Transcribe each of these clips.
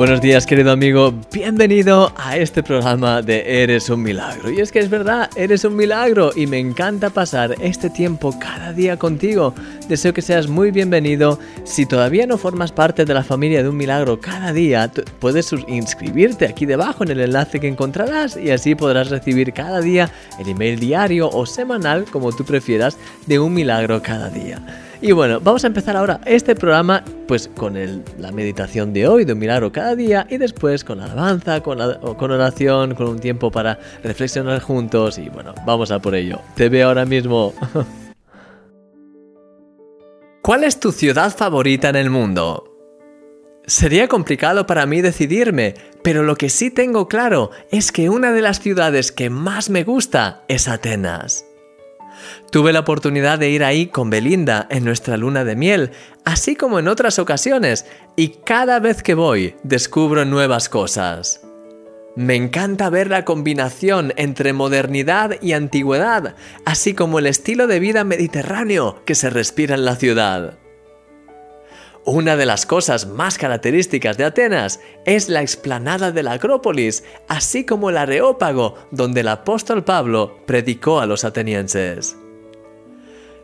Buenos días querido amigo, bienvenido a este programa de Eres un Milagro. Y es que es verdad, eres un milagro y me encanta pasar este tiempo cada día contigo. Deseo que seas muy bienvenido. Si todavía no formas parte de la familia de un milagro cada día, puedes inscribirte aquí debajo en el enlace que encontrarás y así podrás recibir cada día el email diario o semanal, como tú prefieras, de un milagro cada día. Y bueno, vamos a empezar ahora este programa pues con la meditación de hoy, de un milagro cada día, y después con alabanza, con, con oración, con un tiempo para reflexionar juntos. Y bueno, vamos a por ello. Te veo ahora mismo. ¿Cuál es tu ciudad favorita en el mundo? Sería complicado para mí decidirme, pero lo que sí tengo claro es que una de las ciudades que más me gusta es Atenas. Tuve la oportunidad de ir ahí con Belinda en nuestra luna de miel, así como en otras ocasiones, y cada vez que voy descubro nuevas cosas. Me encanta ver la combinación entre modernidad y antigüedad, así como el estilo de vida mediterráneo que se respira en la ciudad. Una de las cosas más características de Atenas es la explanada de la Acrópolis, así como el Areópago, donde el apóstol Pablo predicó a los atenienses.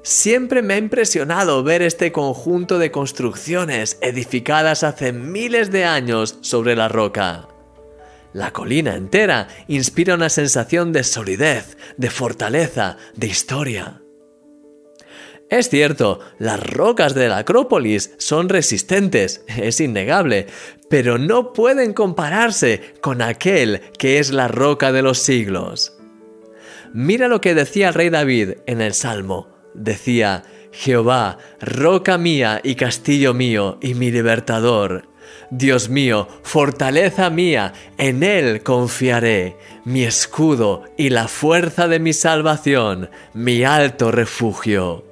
Siempre me ha impresionado ver este conjunto de construcciones edificadas hace miles de años sobre la roca. La colina entera inspira una sensación de solidez, de fortaleza, de historia. Es cierto, las rocas de la Acrópolis son resistentes, es innegable, pero no pueden compararse con aquel que es la roca de los siglos. Mira lo que decía el rey David en el Salmo. Decía, Jehová, roca mía y castillo mío y mi libertador. Dios mío, fortaleza mía, en Él confiaré, mi escudo y la fuerza de mi salvación, mi alto refugio.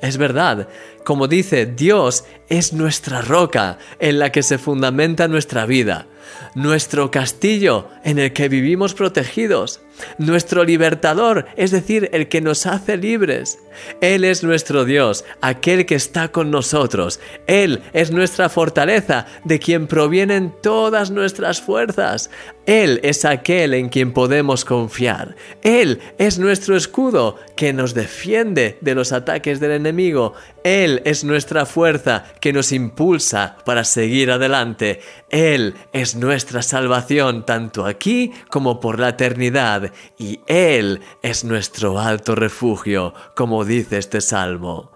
Es verdad, como dice, Dios es nuestra roca en la que se fundamenta nuestra vida, nuestro castillo en el que vivimos protegidos, nuestro libertador, es decir, el que nos hace libres. Él es nuestro Dios, aquel que está con nosotros. Él es nuestra fortaleza, de quien provienen todas nuestras fuerzas. Él es aquel en quien podemos confiar. Él es nuestro escudo que nos defiende de los ataques del enemigo. Él es nuestra fuerza que nos impulsa para seguir adelante. Él es nuestra salvación tanto aquí como por la eternidad. Y Él es nuestro alto refugio, como dice este salmo.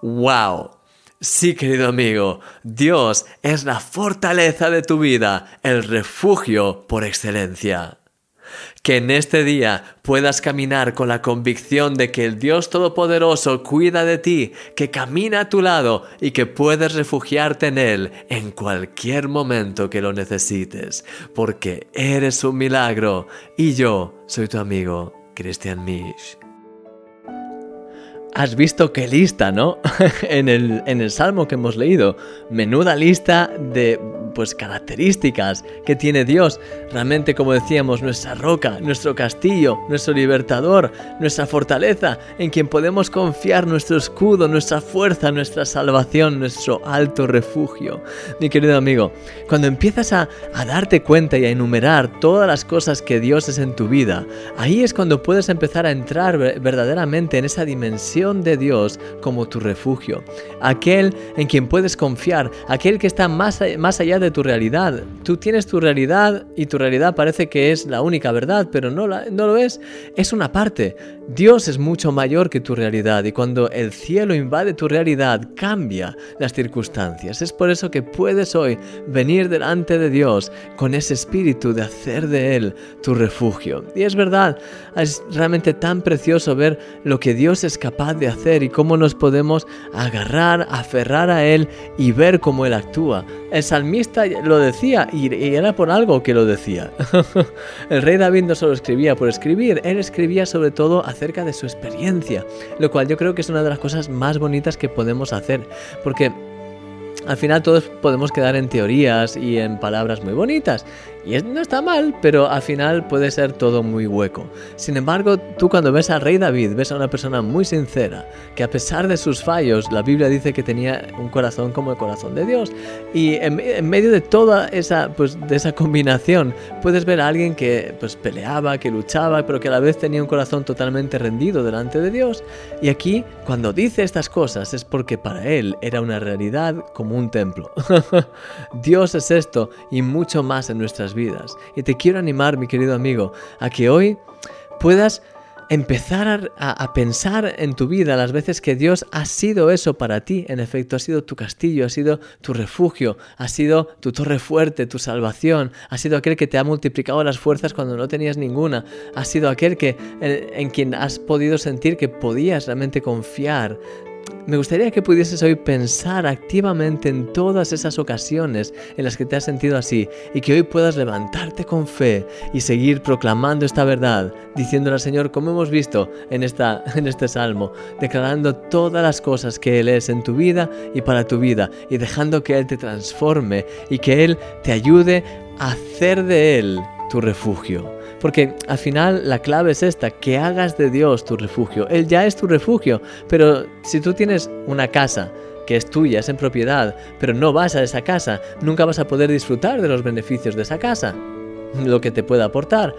¡Wow! Sí, querido amigo, Dios es la fortaleza de tu vida, el refugio por excelencia. Que en este día puedas caminar con la convicción de que el Dios Todopoderoso cuida de ti, que camina a tu lado y que puedes refugiarte en Él en cualquier momento que lo necesites, porque eres un milagro y yo soy tu amigo, Christian Misch. Has visto qué lista, ¿no? en, el, en el salmo que hemos leído. Menuda lista de pues características que tiene Dios. Realmente, como decíamos, nuestra roca, nuestro castillo, nuestro libertador, nuestra fortaleza, en quien podemos confiar nuestro escudo, nuestra fuerza, nuestra salvación, nuestro alto refugio. Mi querido amigo, cuando empiezas a, a darte cuenta y a enumerar todas las cosas que Dios es en tu vida, ahí es cuando puedes empezar a entrar verdaderamente en esa dimensión de Dios como tu refugio. Aquel en quien puedes confiar, aquel que está más, más allá de tu realidad. Tú tienes tu realidad y tu realidad parece que es la única verdad, pero no, no lo es. Es una parte. Dios es mucho mayor que tu realidad y cuando el cielo invade tu realidad cambia las circunstancias. Es por eso que puedes hoy venir delante de Dios con ese espíritu de hacer de Él tu refugio. Y es verdad, es realmente tan precioso ver lo que Dios es capaz de hacer y cómo nos podemos agarrar, aferrar a Él y ver cómo Él actúa. El salmista lo decía y, era por algo que lo decía. el rey David solo escribía por escribir, él escribía sobre todo de su experiencia, lo cual yo creo que es una de las cosas más bonitas que podemos hacer, porque al final todos podemos quedar en teorías y en palabras muy bonitas. Y no está mal, pero al final puede ser todo muy hueco. Sin embargo, tú cuando ves al rey David, ves a una persona muy sincera, que a pesar de sus fallos, la Biblia dice que tenía un corazón como el corazón de Dios. Y en, medio de toda esa, pues, de esa combinación, puedes ver a alguien que pues, peleaba, que luchaba, pero que a la vez tenía un corazón totalmente rendido delante de Dios. Y aquí, cuando dice estas cosas, es porque para él era una realidad como un templo. Dios es esto y mucho más en nuestras vidas. Y te quiero animar, mi querido amigo, a que hoy puedas empezar a, pensar en tu vida las veces que Dios ha sido eso para ti. En efecto, ha sido tu castillo, ha sido tu refugio, ha sido tu torre fuerte, tu salvación, ha sido aquel que te ha multiplicado las fuerzas cuando no tenías ninguna, ha sido aquel que en quien has podido sentir que podías realmente confiar me gustaría que pudieses hoy pensar activamente en todas esas ocasiones en las que te has sentido así y que hoy puedas levantarte con fe y seguir proclamando esta verdad, diciéndole al Señor, como hemos visto en, esta, en este salmo, declarando todas las cosas que Él es en tu vida y para tu vida y dejando que Él te transforme y que Él te ayude a hacer de Él tu refugio. Porque al final la clave es esta, que hagas de Dios tu refugio. Él ya es tu refugio, pero si tú tienes una casa que es tuya, es en propiedad, pero no vas a esa casa, nunca vas a poder disfrutar de los beneficios de esa casa, lo que te pueda aportar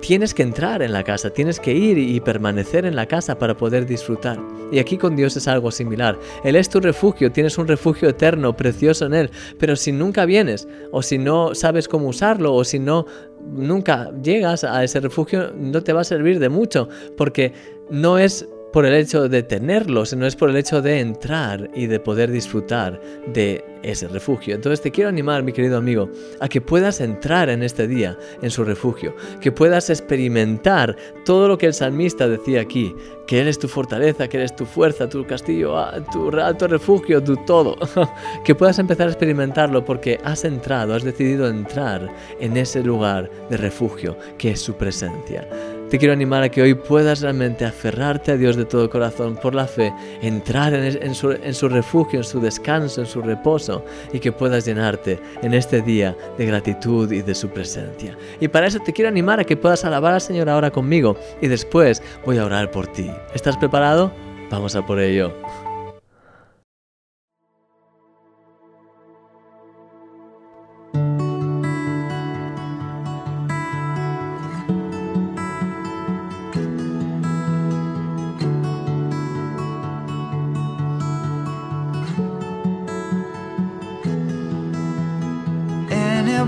tienes que entrar en la casa, tienes que ir y permanecer en la casa para poder disfrutar. Y aquí con Dios es algo similar. Él es tu refugio, tienes un refugio eterno, precioso en Él, pero si nunca vienes, o si no sabes cómo usarlo, o si no nunca llegas a ese refugio, no te va a servir de mucho, porque no es por el hecho de tenerlo, sino es por el hecho de entrar y de poder disfrutar de ese refugio. Entonces te quiero animar, mi querido amigo, a que puedas entrar en este día en su refugio, que puedas experimentar todo lo que el salmista decía aquí, que Él es tu fortaleza, que eres tu fuerza, tu castillo, ah, tu alto refugio, tu todo. que puedas empezar a experimentarlo porque has entrado, has decidido entrar en ese lugar de refugio que es su presencia. Te quiero animar a que hoy puedas realmente aferrarte a Dios de todo corazón por la fe, entrar en, su, su refugio, en su descanso, en su reposo y que puedas llenarte en este día de gratitud y de su presencia. Y para eso te quiero animar a que puedas alabar al Señor ahora conmigo y después voy a orar por ti. ¿Estás preparado? Vamos a por ello.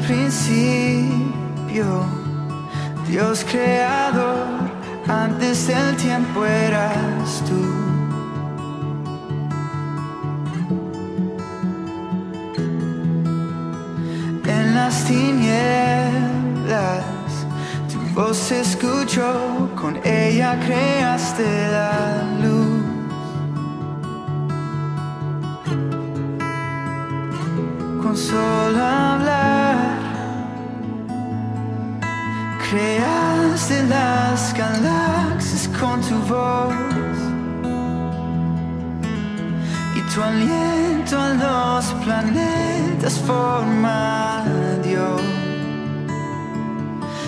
Principio, Dios creador, antes del tiempo eras tú. En las tinieblas, tu voz se escuchó, con ella creaste la luz. Con solo hablar Creaste las galaxias con tu voz y tu aliento a los planetas forma Dios.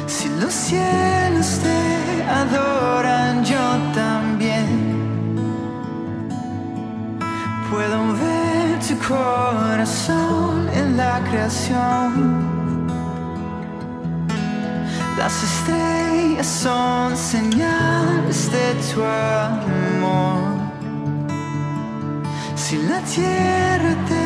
Si los cielos te adoran, yo también puedo ver tu corazón en la creación. Las estrellas son señales de tu amor. Si la tierra te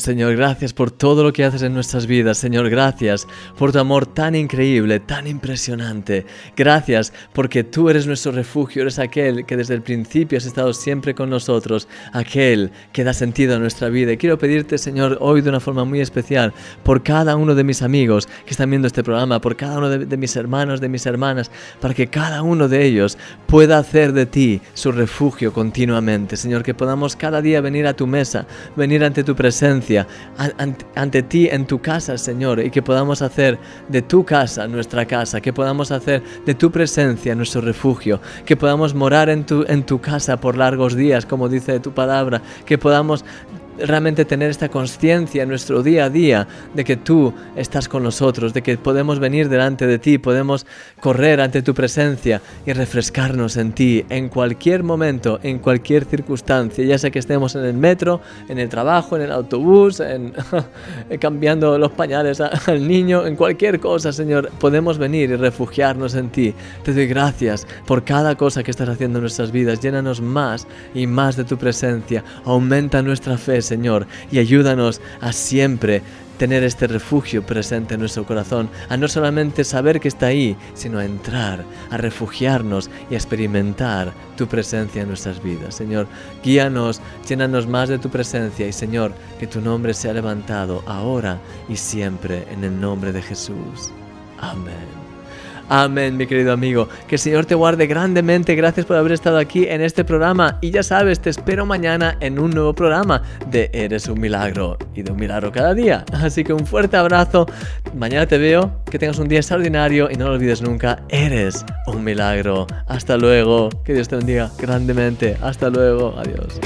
Señor, gracias por todo lo que haces en nuestras vidas, Señor, gracias por tu amor tan increíble, tan impresionante. Gracias porque tú eres nuestro refugio, eres aquel que desde el principio has estado siempre con nosotros, aquel que da sentido a nuestra vida. Y quiero pedirte, Señor, hoy de una forma muy especial, por cada uno de mis amigos que están viendo este programa, por cada uno de, de mis hermanos, de mis hermanas, para que cada uno de ellos pueda hacer de ti su refugio continuamente. Señor, que podamos cada día venir a tu mesa, venir ante tu presencia, an- ante, ante ti en tu casa, Señor, y que podamos hacer de tu casa nuestra casa, que podamos hacer de tu presencia nuestro refugio, que podamos morar en tu, en tu casa por largos días, como dice tu palabra, que podamos realmente tener esta conciencia en nuestro día a día de que tú estás con nosotros, de que podemos venir delante de ti, podemos correr ante tu presencia y refrescarnos en ti en cualquier momento, en cualquier circunstancia, ya sea que estemos en el metro, en el trabajo, en el autobús, en cambiando los pañales al niño, en cualquier cosa, Señor, podemos venir y refugiarnos en ti. Te doy gracias por cada cosa que estás haciendo en nuestras vidas. Llénanos más y más de tu presencia. Aumenta nuestra fe, Señor, y ayúdanos a siempre tener este refugio presente en nuestro corazón, a no solamente saber que está ahí, sino a entrar, a refugiarnos y a experimentar tu presencia en nuestras vidas. Señor, guíanos, llénanos más de tu presencia y Señor, que tu nombre sea levantado ahora y siempre en el nombre de Jesús. Amén. Amén, mi querido amigo. Que el Señor te guarde grandemente. Gracias por haber estado aquí en este programa. Y ya sabes, te espero mañana en un nuevo programa de Eres un milagro y de un milagro cada día. Así que un fuerte abrazo. Mañana te veo. Que tengas un día extraordinario y no lo olvides nunca. Eres un milagro. Hasta luego. Que Dios te bendiga grandemente. Hasta luego. Adiós.